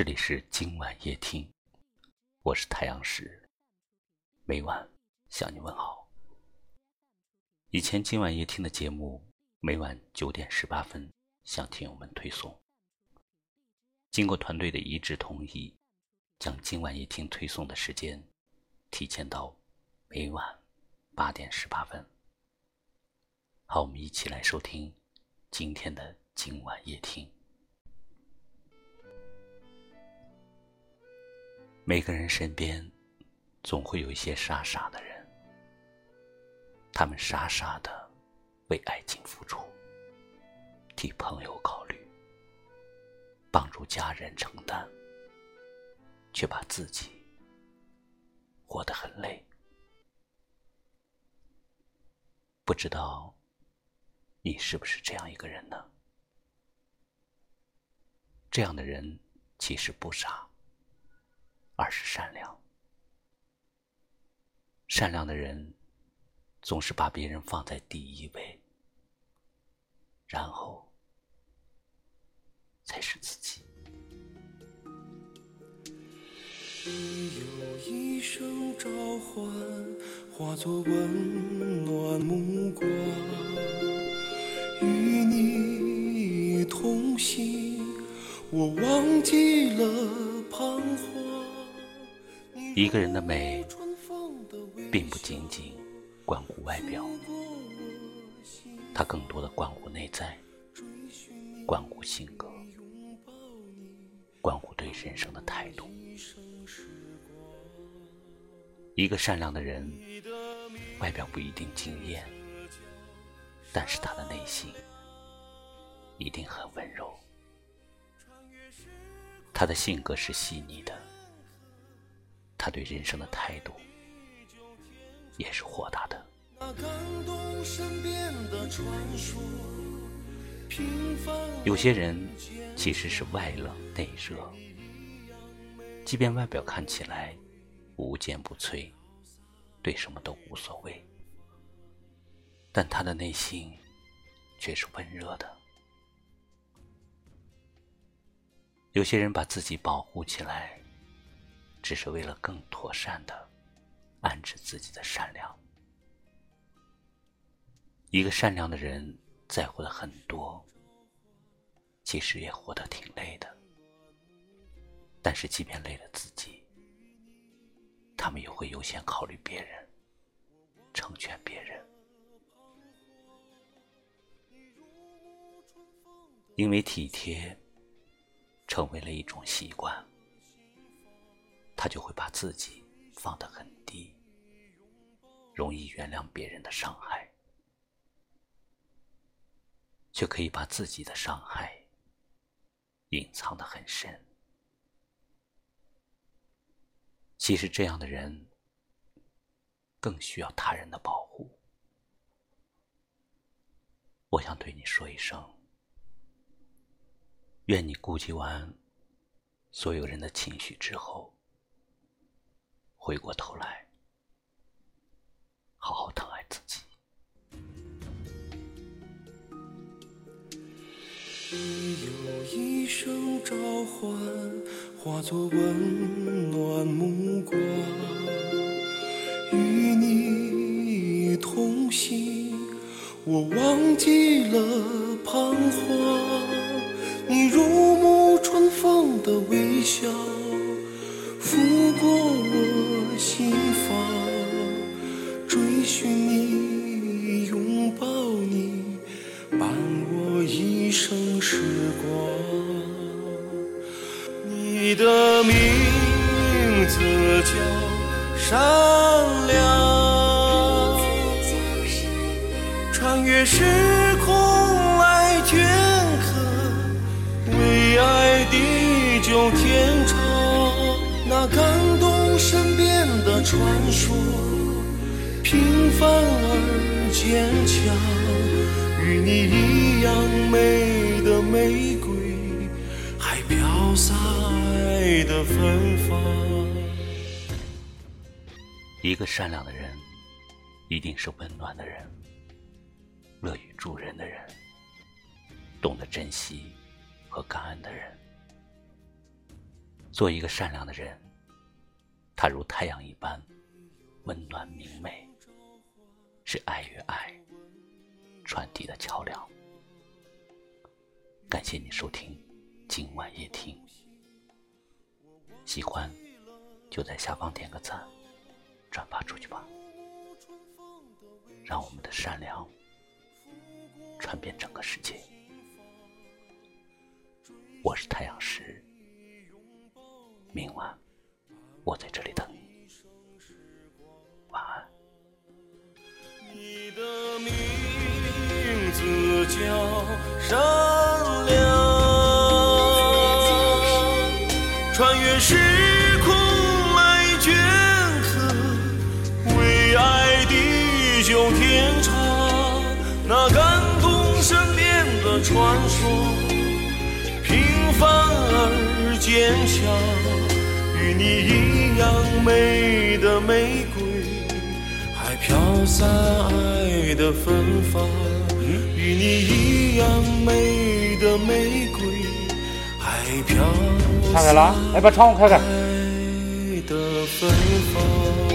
这里是今晚夜听，我是太阳石，每晚向你问好。以前今晚夜听的节目每晚九点十八分向听友们推送，经过团队的一致同意，将今晚夜听推送的时间提前到每晚八点十八分。好，我们一起来收听今天的今晚夜听。每个人身边，总会有一些傻傻的人，他们傻傻的为爱情付出，替朋友考虑，帮助家人承担，却把自己活得很累。不知道你是不是这样一个人呢？这样的人其实不傻。而是善良。善良的人总是把别人放在第一位，然后才是自己。有一声召唤，化作温暖目光，与你同行，我忘记了彷徨。一个人的美，并不仅仅关乎外表，它更多的关乎内在，关乎性格，关乎对人生的态度。一个善良的人，外表不一定惊艳，但是他的内心一定很温柔，他的性格是细腻的。对人生的态度也是豁达的。有些人其实是外冷内热，即便外表看起来无坚不摧，对什么都无所谓，但他的内心却是温热的。有些人把自己保护起来。只是为了更妥善的安置自己的善良。一个善良的人在乎的很多，其实也活得挺累的。但是即便累了自己，他们也会优先考虑别人，成全别人。因为体贴，成为了一种习惯。他就会把自己放得很低，容易原谅别人的伤害，却可以把自己的伤害隐藏得很深。其实这样的人更需要他人的保护。我想对你说一声：愿你顾及完所有人的情绪之后。回过头来，好好疼爱自己。你有一声召唤，化作温暖目光，与你同行，我忘记了彷徨。你如沐春风的微笑，拂过我。心房，追寻你，拥抱你，伴我一生时光。你的名字叫善良，穿越时空来镌刻，为爱地久天长。那感传说，平凡而坚强，与你一样美的玫瑰，还飘洒爱的芬芳。一个善良的人，一定是温暖的人，乐于助人的人，懂得珍惜和感恩的人。做一个善良的人，它如太阳一般温暖明媚，是爱与爱传递的桥梁。感谢你收听今晚夜听，喜欢就在下方点个赞，转发出去吧，让我们的善良传遍整个世界。我是太阳石。明晚，我在这里等你。晚安。你的名字叫善良，穿越时空来镌刻，为爱地久天长。那感动身边的传说，平凡而坚强。与你一样美的玫瑰，还飘散爱的芬芳。与你一样美的玫瑰，还飘散爱的芬芳。